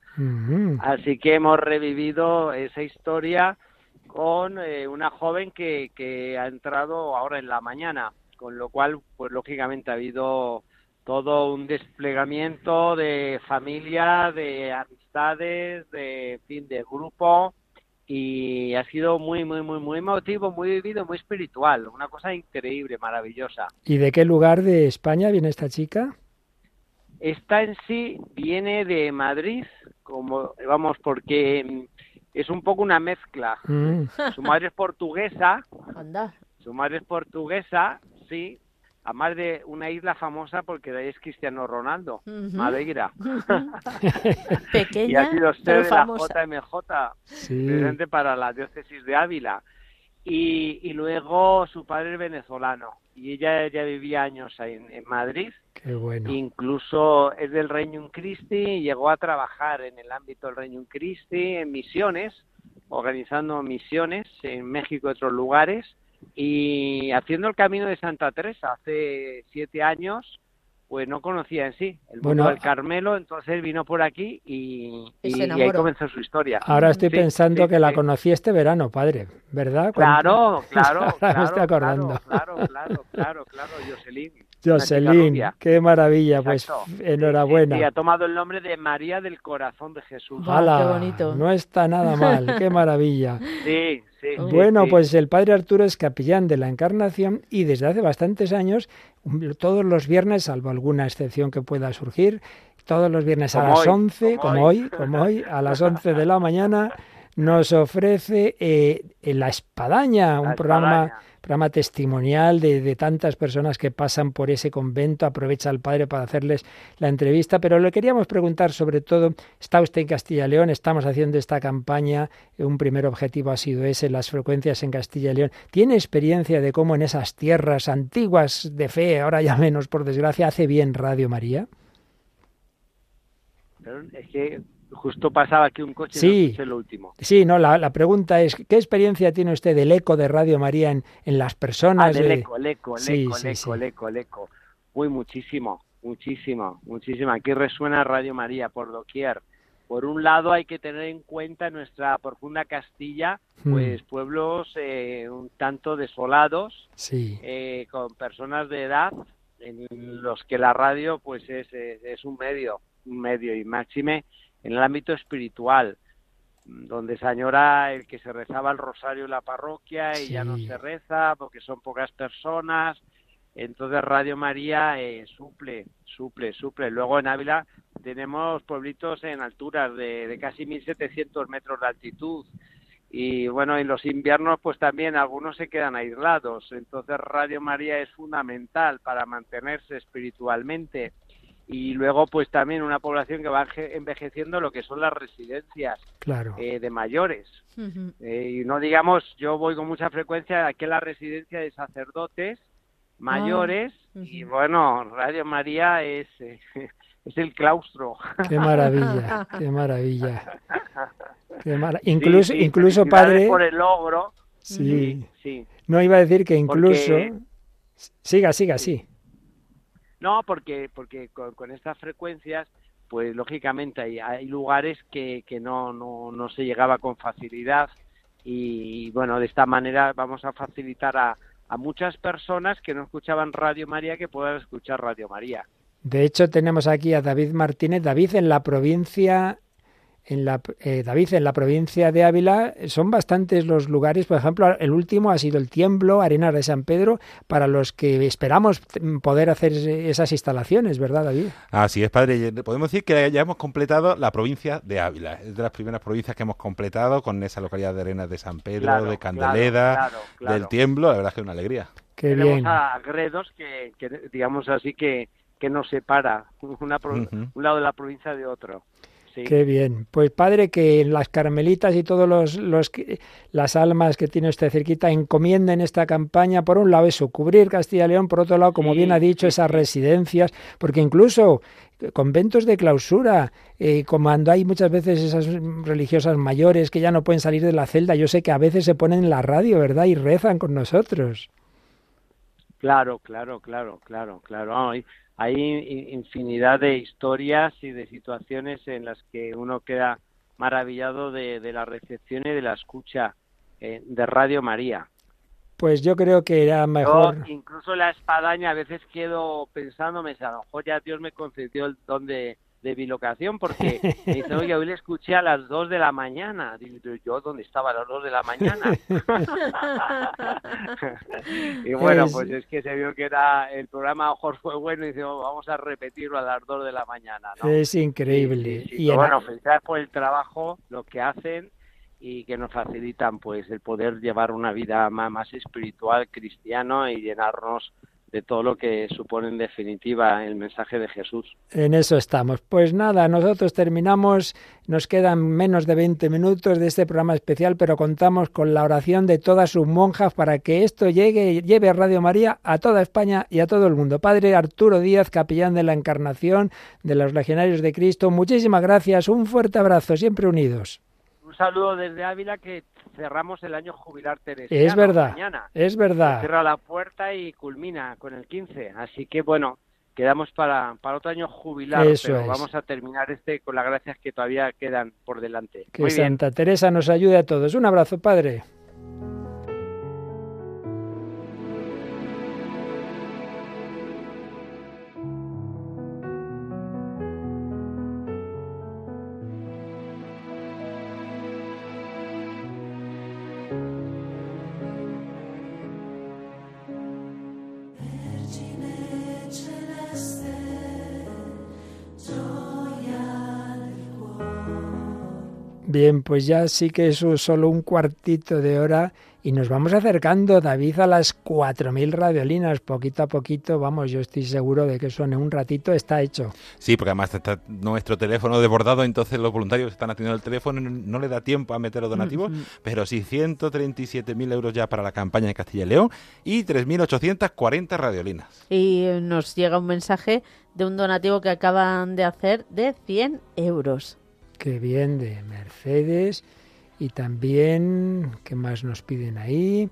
Así que hemos revivido esa historia con eh, una joven que, que ha entrado ahora en la mañana, con lo cual, pues lógicamente ha habido todo un desplegamiento de familia, de amistades, de fin, de grupo y ha sido muy, muy, muy, muy emotivo, muy vivido, muy espiritual, una cosa increíble, maravillosa. ¿Y de qué lugar de España viene esta chica? Esta en sí viene de Madrid, como vamos, porque mm, es un poco una mezcla. Mm. Su madre es portuguesa, Anda. su madre es portuguesa, sí, además de una isla famosa porque de ahí es Cristiano Ronaldo. Madeira. y Pequeña, ha sido pero sede de la. JMJ, Sí. presente para la diócesis de Ávila. Y, y luego su padre es venezolano y ella ya vivía años ahí en, en Madrid. Qué bueno. Incluso es del Reino Christi y llegó a trabajar en el ámbito del Reino Christi en misiones, organizando misiones en México y otros lugares y haciendo el camino de Santa Teresa hace siete años pues no conocía en sí el Bueno, mundo del Carmelo, entonces vino por aquí y, ahí comenzó su historia. Ahora estoy Sí, pensando sí, que la conocí este verano, padre, ¿verdad? Claro, claro, Ahora claro, me estoy acordando. Claro, claro, claro, claro, claro, Jocelyn. Jocelyn, qué maravilla, pues Exacto. Enhorabuena. sí, ha tomado el nombre de María del Corazón de Jesús. ¡Hala! qué bonito. No está nada mal, qué maravilla. Sí, sí. Bueno, sí. pues el padre Arturo es capellán de la Encarnación y desde hace bastantes años, todos los viernes, salvo alguna excepción que pueda surgir, todos los viernes a las hoy, 11, como como hoy. hoy, como hoy, a las 11 de la mañana, nos ofrece eh, La Espadaña, un La programa espadaña. programa testimonial de, de tantas personas que pasan por ese convento. Aprovecha el padre para hacerles la entrevista, pero le queríamos preguntar sobre todo, está usted en Castilla León, estamos haciendo esta campaña, un primer objetivo ha sido ese, las frecuencias en Castilla y León. ¿Tiene experiencia de cómo en esas tierras antiguas de fe, ahora ya menos por desgracia, hace bien Radio María? Es que justo pasaba aquí un coche y Sí. no escuché lo último. Sí, no, la, la pregunta es, ¿qué experiencia tiene usted del eco de Radio María en, en las Ah, personas? del de- eco, el eco, el Sí, eco, el sí, eco, el eco, el eco. Uy, muchísimo, muchísimo, muchísimo. Aquí resuena Radio María por doquier. Por un lado hay que tener en cuenta en nuestra profunda Castilla, Hmm. pues pueblos eh, un tanto desolados, Sí, eh, con personas de edad en los que la radio pues es, es, es un medio, un medio y máxime en el ámbito espiritual, donde se añora el que se rezaba el rosario en la parroquia y ya no se reza porque son pocas personas. Entonces Radio María eh, suple, suple, suple. Luego en Ávila tenemos pueblitos en alturas de, de casi 1.700 metros de altitud. Y bueno, en los inviernos pues también algunos se quedan aislados. Entonces Radio María es fundamental para mantenerse espiritualmente. Y luego pues también una población que va envejeciendo lo que son las residencias claro. eh, de mayores. Eh, y no digamos, yo voy con mucha frecuencia aquí a la residencia de sacerdotes mayores y ujú. bueno, Radio María es, eh, es el claustro. Qué maravilla, qué maravilla. Qué Incluso, Sí, sí, incluso padre, por el logro. sí, sí. no iba a decir que incluso, Porque- siga, siga, sí. No, porque, porque con, con estas frecuencias, pues lógicamente hay, hay lugares que, que no, no, no se llegaba con facilidad y bueno, de esta manera vamos a facilitar a, a muchas personas que no escuchaban Radio María que puedan escuchar Radio María. De hecho, tenemos aquí a David Martínez. David en la provincia, en la, eh, David en la provincia de Ávila, son bastantes los lugares. Por ejemplo, el último ha sido el Tiemblo, Arenas de San Pedro, para los que esperamos poder hacer esas instalaciones, ¿verdad, David? Así es, padre. Podemos decir que ya hemos completado la provincia de Ávila. Es de las primeras provincias que hemos completado con esa localidad de Arenas de San Pedro, Claro, de Candeleda, claro, claro. del Tiemblo. La verdad es que es una alegría. Qué Tenemos bien. a Gredos que, que, digamos así que, que nos separa una un lado de la provincia de otro. Sí. Qué bien. Pues padre, que las carmelitas y todos los, los que- las almas que tiene usted cerquita encomienden esta campaña, por un lado eso, cubrir Castilla y León, por otro lado, como Sí, bien ha dicho, esas residencias, porque incluso conventos de clausura, eh, como cuando hay muchas veces esas religiosas mayores que ya no pueden salir de la celda, yo sé que a veces se ponen en la radio, ¿verdad? Y rezan con nosotros. Claro, claro, claro, claro, claro. Hay, hay in- infinidad de historias y de situaciones en las que uno queda maravillado de, de la recepción y de la escucha eh, de Radio María. Pues yo creo que era Yo, mejor. incluso la espadaña, a veces quedo pensando, me dice, a lo mejor ya Dios me concedió el don de, de bilocación, porque me dice, oye, hoy le escuché a las 2 de la mañana. Digo, yo, ¿dónde estaba a las 2 de la mañana? y bueno, Es- pues es que se vio que era el programa mejor fue bueno y dice, "Oh, vamos a repetirlo a las 2 de la mañana, ¿no? Es increíble. Y bueno, felicidades por el trabajo, lo que hacen y que nos facilitan pues el poder llevar una vida ma- más, espiritual, cristiano y llenarnos de todo lo que supone en definitiva el mensaje de Jesús. En eso estamos. Pues nada, nosotros terminamos, nos quedan menos de 20 minutos de este programa especial, pero contamos con la oración de todas sus monjas para que esto llegue, lleve a Radio María a toda España y a todo el mundo. Padre Arturo Díaz, capellán de la Encarnación, de los Legionarios de Cristo, muchísimas gracias, un fuerte abrazo, siempre unidos. Un saludo desde Ávila que cerramos el año jubilar teresiano Es verdad, mañana. es verdad. Cierra la puerta y culmina con el 15. Así que bueno, quedamos para, para otro año jubilar, Eso pero es. vamos a terminar este con las gracias que todavía quedan por delante. Que Muy bien. Santa Teresa nos ayude a todos. Un abrazo, Padre. Bien, pues ya sí que eso es solo un cuartito de hora y nos vamos acercando, David, a las 4.000 radiolinas. Poquito a poquito, vamos, yo estoy seguro de que suene un ratito, está hecho. Sí, porque además está nuestro teléfono desbordado, entonces los voluntarios están atendiendo el teléfono, no, le da tiempo a meter los donativos, pero sí 137.000 euros ya para la campaña de Castilla y León y 3.840 radiolinas. Y eh, nos llega un mensaje de un donativo que acaban de hacer de 100 euros. Qué bien, de Mercedes. Y también, ¿qué más nos piden ahí?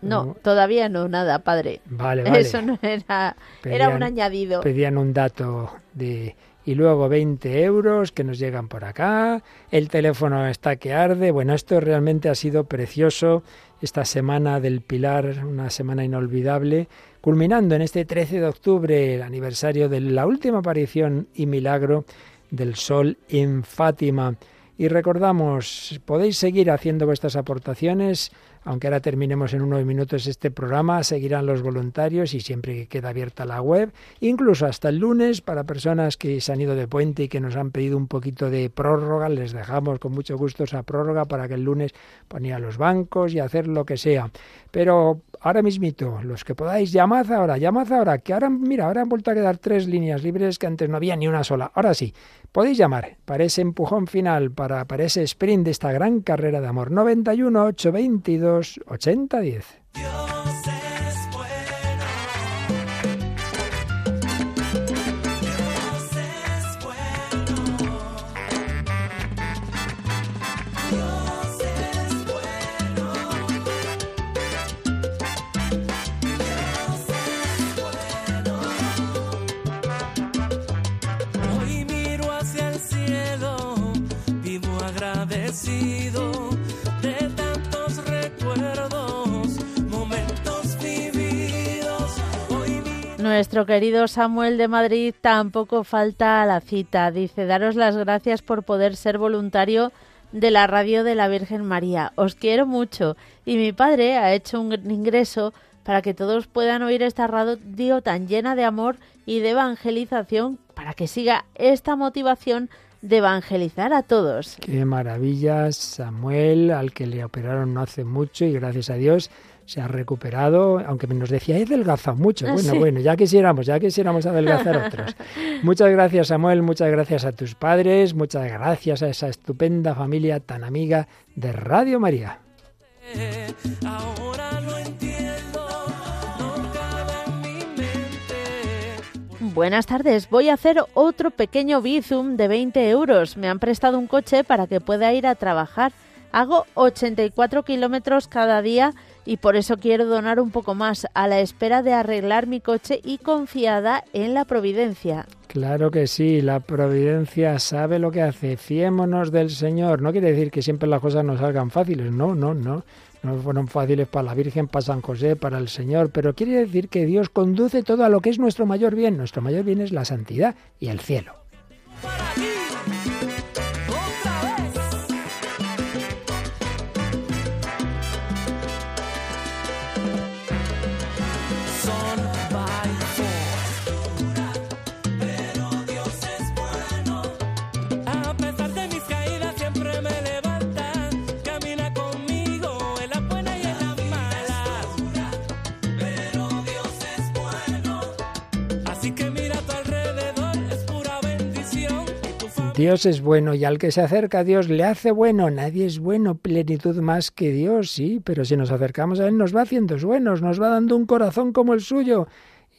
No, No. todavía no, nada, padre. Vale, vale. Eso no era, era un añadido. Pedían un dato de... Y luego 20 euros que nos llegan por acá. El teléfono está que arde. Bueno, esto realmente ha sido precioso. Esta semana del Pilar, una semana inolvidable. Culminando en este 13 de octubre, el aniversario de la última aparición y milagro del sol en Fátima. Y recordamos, podéis seguir haciendo vuestras aportaciones, aunque ahora terminemos en unos minutos este programa, seguirán los voluntarios y siempre que queda abierta la web, incluso hasta el lunes para personas que se han ido de puente y que nos han pedido un poquito de prórroga, les dejamos con mucho gusto esa prórroga para que el lunes poner a los bancos y hacer lo que sea. Pero ahora mismito, los que podáis, llamad ahora, llamad ahora, que ahora, mira, ahora han vuelto a quedar tres líneas libres que antes no había ni una sola. Ahora sí, podéis llamar para ese empujón final, para, para ese sprint de esta gran carrera de amor. 91 822 8010. Hoy Nuestro querido Samuel de Madrid tampoco falta a la cita. Dice, daros las gracias por poder ser voluntario de la radio de la Virgen María. Os quiero mucho. Y mi padre ha hecho un ingreso para que todos puedan oír esta radio tan llena de amor y de evangelización, para que siga esta motivación de evangelizar a todos. Qué maravilla, Samuel, al que le operaron no hace mucho y gracias a Dios se ha recuperado, aunque nos decía, he adelgazado mucho. Ah, Bueno, sí. bueno, ya quisiéramos, ya quisiéramos adelgazar otros. Muchas gracias, Samuel, muchas gracias a tus padres, muchas gracias a esa estupenda familia tan amiga de Radio María. ahora lo entiendo, no cabe en mi mente. Buenas tardes, voy a hacer otro pequeño bizum de 20 euros. Me han prestado un coche para que pueda ir a trabajar. Hago 84 kilómetros cada día y por eso quiero donar un poco más a la espera de arreglar mi coche y confiada en la providencia. Claro que sí, la providencia sabe lo que hace. Fiémonos del Señor. No quiere decir que siempre las cosas nos salgan fáciles. No, no, no. No fueron fáciles para la Virgen, para San José, para el Señor. Pero quiere decir que Dios conduce todo a lo que es nuestro mayor bien. Nuestro mayor bien es la santidad y el cielo. Dios es bueno y al que se acerca a Dios le hace bueno. Nadie es bueno, plenitud más que Dios, sí, pero si nos acercamos a Él nos va haciendo buenos, nos va dando un corazón como el suyo.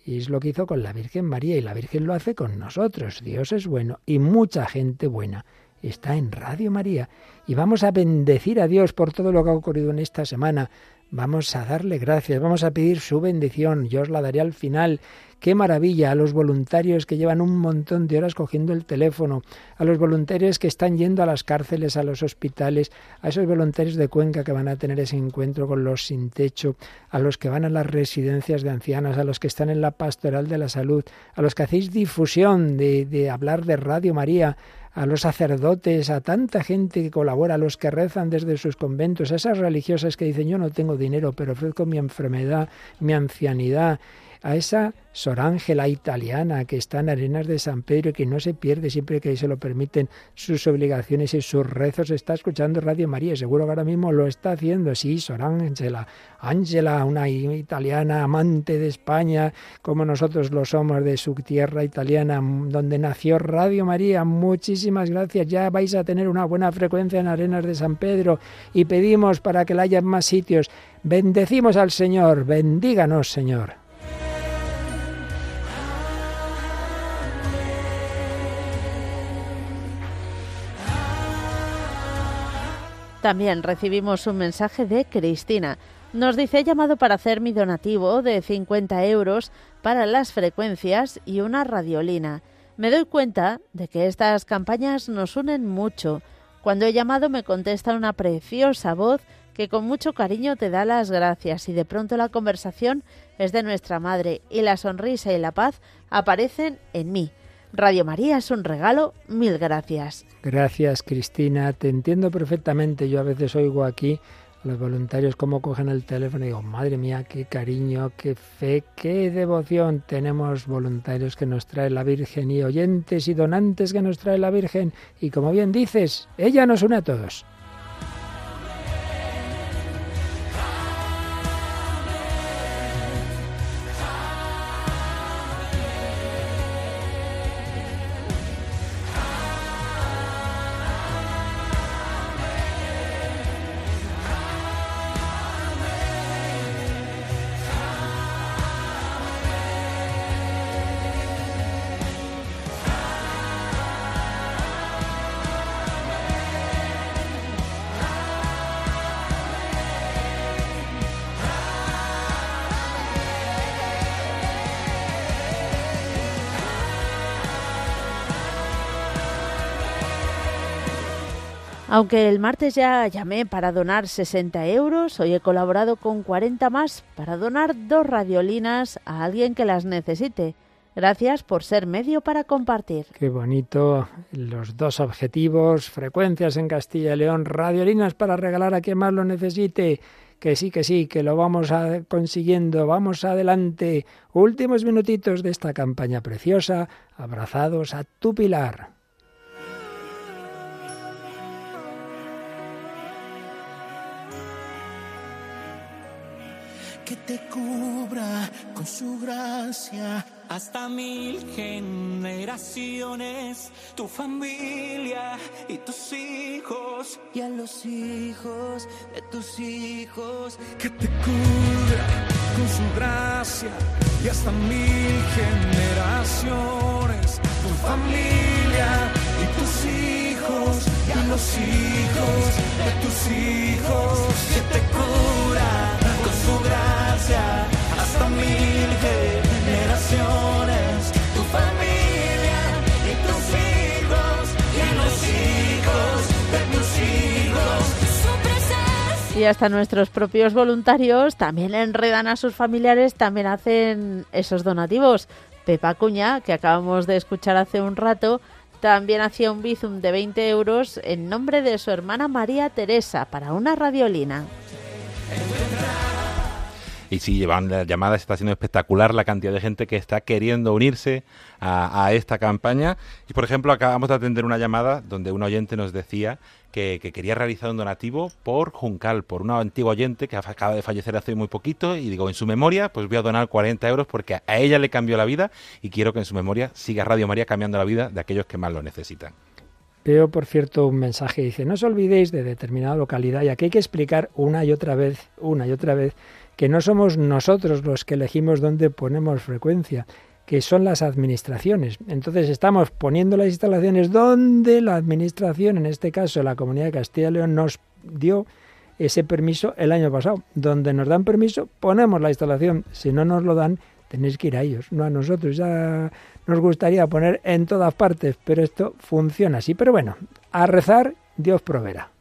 Y es lo que hizo con la Virgen María y la Virgen lo hace con nosotros. Dios es bueno y mucha gente buena está en Radio María. Y vamos a bendecir a Dios por todo lo que ha ocurrido en esta semana. Vamos a darle gracias, vamos a pedir su bendición, yo os la daré al final. Qué maravilla a los voluntarios que llevan un montón de horas cogiendo el teléfono, a los voluntarios que están yendo a las cárceles, a los hospitales, a esos voluntarios de Cuenca que van a tener ese encuentro con los sin techo, a los que van a las residencias de ancianas, a los que están en la pastoral de la salud, a los que hacéis difusión de, de hablar de Radio María, a los sacerdotes, a tanta gente que colabora, a los que rezan desde sus conventos, a esas religiosas que dicen yo no tengo dinero, pero ofrezco mi enfermedad, mi ancianidad, a esa Sorángela italiana que está en Arenas de San Pedro y que no se pierde siempre que se lo permiten sus obligaciones y sus rezos. Está escuchando Radio María, seguro que ahora mismo lo está haciendo. Sí, Sorángela, Ángela, una italiana amante de España, como nosotros lo somos de su tierra italiana, donde nació Radio María. Muchísimas gracias. Ya vais a tener una buena frecuencia en Arenas de San Pedro y pedimos para que la haya en más sitios. Bendecimos al Señor, bendíganos, Señor. También recibimos un mensaje de Cristina. Nos dice, he llamado para hacer mi donativo de 50 euros para las frecuencias y una radiolina. Me doy cuenta de que estas campañas nos unen mucho. Cuando he llamado me contesta una preciosa voz que con mucho cariño te da las gracias y de pronto la conversación es de nuestra madre y la sonrisa y la paz aparecen en mí. Radio María es un regalo, mil gracias. Gracias, Cristina. Te entiendo perfectamente. Yo a veces oigo aquí a los voluntarios cómo cogen el teléfono y digo, madre mía, qué cariño, qué fe, qué devoción. Tenemos voluntarios que nos trae la Virgen y oyentes y donantes que nos trae la Virgen. Y como bien dices, ella nos une a todos. Aunque el martes ya llamé para donar 60 euros, hoy he colaborado con 40 más para donar dos radiolinas a alguien que las necesite. Gracias por ser medio para compartir. Qué bonito. Los dos objetivos, frecuencias en Castilla y León, radiolinas para regalar a quien más lo necesite. Que sí, que sí, que lo vamos a consiguiendo. Vamos adelante. Últimos minutitos de esta campaña preciosa. Abrazados a tu pilar. Que te cubra con su gracia. Hasta mil generaciones, tu familia y tus hijos. Y a los hijos de tus hijos, que te cubra con su gracia. Y hasta mil generaciones, tu familia y tus hijos. Y a los hijos de tus hijos, que te Y hasta nuestros propios voluntarios también enredan a sus familiares, también hacen esos donativos. Pepa Cuña, que acabamos de escuchar hace un rato, también hacía un bizum de 20 euros en nombre de su hermana María Teresa para una radiolina. Y sí, llevan las llamadas, está siendo espectacular la cantidad de gente que está queriendo unirse a, esta campaña. Y por ejemplo, acabamos de atender una llamada donde un oyente nos decía que, que quería realizar un donativo por Juncal, por una antigua oyente que acaba de fallecer hace muy poquito. Y digo, en su memoria, pues voy a donar 40 euros porque a ella le cambió la vida y quiero que en su memoria siga Radio María cambiando la vida de aquellos que más lo necesitan. Veo, por cierto, un mensaje que dice, no os olvidéis de determinada localidad, y aquí hay que explicar una y otra vez, una y otra vez, que no somos nosotros los que elegimos dónde ponemos frecuencia, que son las administraciones. Entonces estamos poniendo las instalaciones donde la administración, en este caso la Comunidad de Castilla y León, nos dio ese permiso el año pasado. Donde nos dan permiso, ponemos la instalación. Si no nos lo dan, tenéis que ir a ellos, no a nosotros. Ya nos gustaría poner en todas partes, pero esto funciona así. Pero bueno, a rezar, Dios proveerá.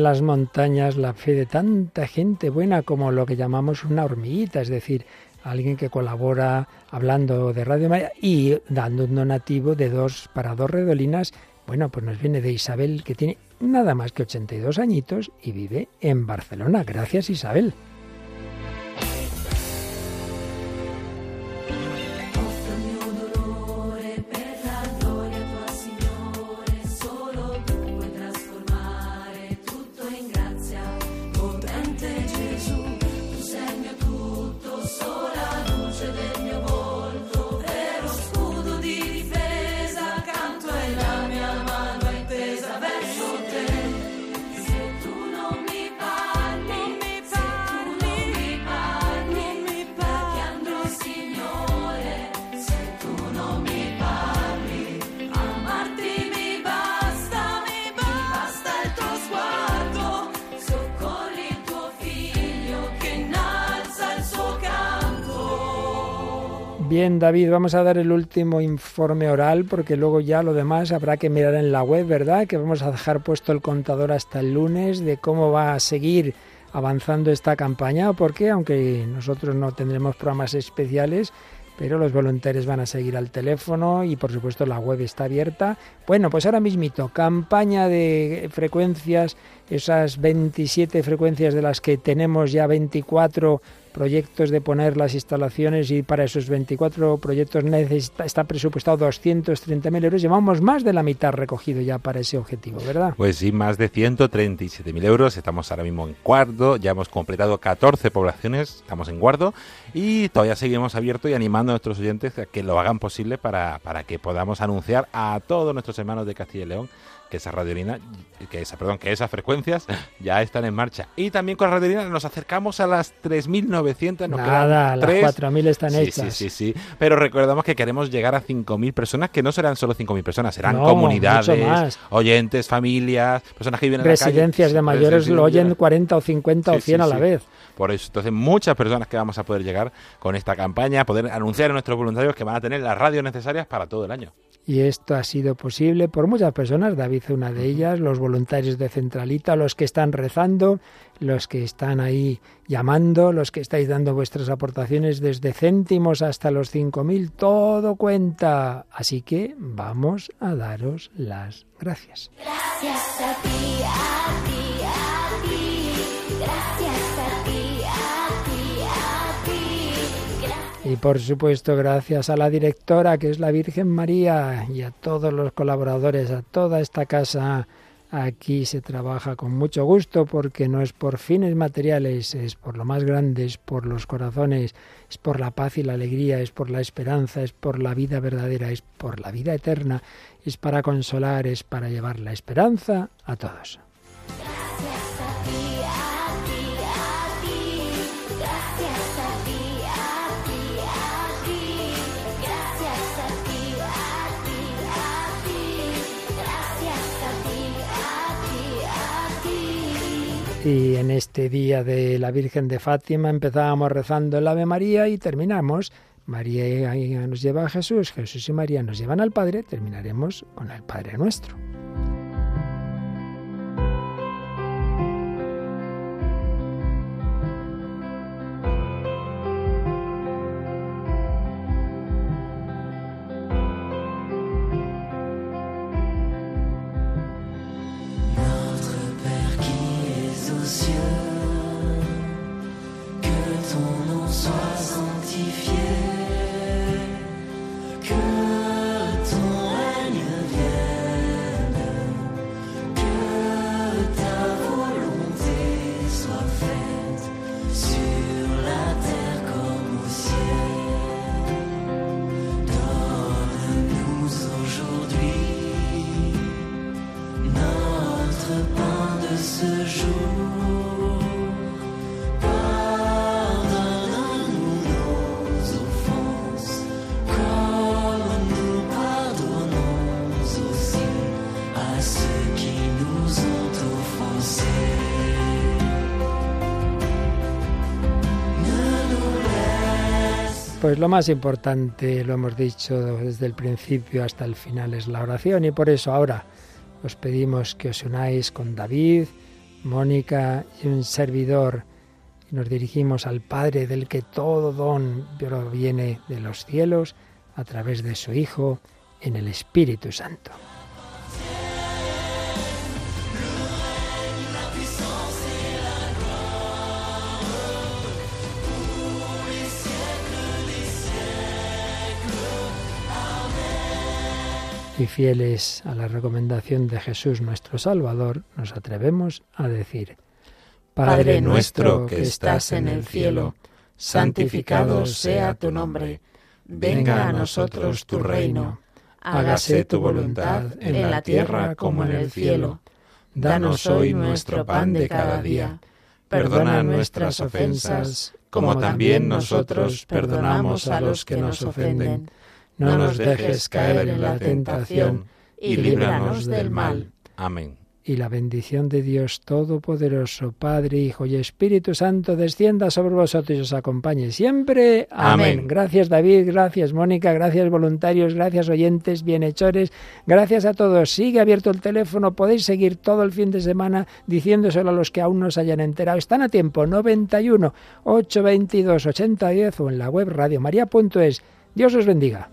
Mueven las montañas la fe de tanta gente buena como lo que llamamos una hormiguita, es decir, alguien que colabora hablando de Radio María y dando un donativo de dos para dos redolinas. Bueno, pues nos viene de Isabel, que tiene nada más que 82 añitos y vive en Barcelona. Gracias, Isabel. David, vamos a dar el último informe oral porque luego ya lo demás habrá que mirar en la web, ¿verdad? Que vamos a dejar puesto el contador hasta el lunes de cómo va a seguir avanzando esta campaña, porque aunque nosotros no tendremos programas especiales, pero los voluntarios van a seguir al teléfono y por supuesto la web está abierta. Bueno, pues ahora mismito, campaña de frecuencias, esas 27 frecuencias de las que tenemos ya 24 proyectos de poner las instalaciones y para esos 24 proyectos necesita, está presupuestado 230.000 euros. Llevamos más de la mitad recogido ya para ese objetivo, ¿verdad? Pues sí, más de 137.000 euros. Estamos ahora mismo en Guardo. Ya hemos completado 14 poblaciones. Estamos en Guardo. Y todavía seguimos abiertos y animando a nuestros oyentes a que lo hagan posible para, para que podamos anunciar a todos nuestros hermanos de Castilla y León que esa radiolina, que esa, perdón, que esas frecuencias ya están en marcha. Y también con la radiolina nos acercamos a las 3.900. nos Nada, quedan las tres. 4.000 están Sí, hechas. Sí, sí, sí. Pero recordamos que queremos llegar a 5.000 personas, que no serán solo 5.000 personas, serán No, comunidades, oyentes, familias, personas que viven en la calle. Residencias de mayores residencias lo oyen mayores. 40 o 50 o Sí, 100 a la vez. Por eso, entonces, muchas personas que vamos a poder llegar con esta campaña, poder anunciar a nuestros voluntarios que van a tener las radios necesarias para todo el año. Y esto ha sido posible por muchas personas, David es una de ellas, los voluntarios de Centralita, los que están rezando, los que están ahí llamando, los que estáis dando vuestras aportaciones desde céntimos hasta los 5.000, todo cuenta. Así que vamos a daros las gracias. Gracias a ti, a ti, a ti. Y por supuesto, gracias a la directora, que es la Virgen María, y a todos los colaboradores, a toda esta casa. Aquí se trabaja con mucho gusto porque no es por fines materiales, es por lo más grande, es por los corazones, es por la paz y la alegría, es por la esperanza, es por la vida verdadera, es por la vida eterna, es para consolar, es para llevar la esperanza a todos. Y en este día de la Virgen de Fátima empezábamos rezando el Ave María y terminamos María nos lleva a Jesús, Jesús y María nos llevan al Padre, terminaremos con el Padre nuestro. Pues lo más importante, lo hemos dicho desde el principio hasta el final, es la oración y por eso ahora os pedimos que os unáis con David, Mónica y un servidor y nos dirigimos al Padre del que todo don proviene de los cielos a través de su Hijo en el Espíritu Santo. Y fieles a la recomendación de Jesús nuestro Salvador, nos atrevemos a decir, Padre nuestro que estás en el cielo, santificado sea tu nombre. Venga a nosotros tu reino. Hágase tu voluntad en la tierra como en el cielo. Danos hoy nuestro pan de cada día. Perdona nuestras ofensas, como también nosotros perdonamos a los que nos ofenden. No nos dejes caer en la tentación y líbranos del mal. Amén. y la bendición de Dios Todopoderoso, Padre, Hijo y Espíritu Santo, descienda sobre vosotros y os acompañe siempre. Amén. Amén. Gracias David, gracias Mónica, gracias voluntarios, gracias oyentes, bienhechores, gracias a todos. Sigue abierto el teléfono, podéis seguir todo el fin de semana diciéndoselo a los que aún no se hayan enterado. Están a tiempo, 91 822 8010 o en la web radiomaria.es. Dios os bendiga.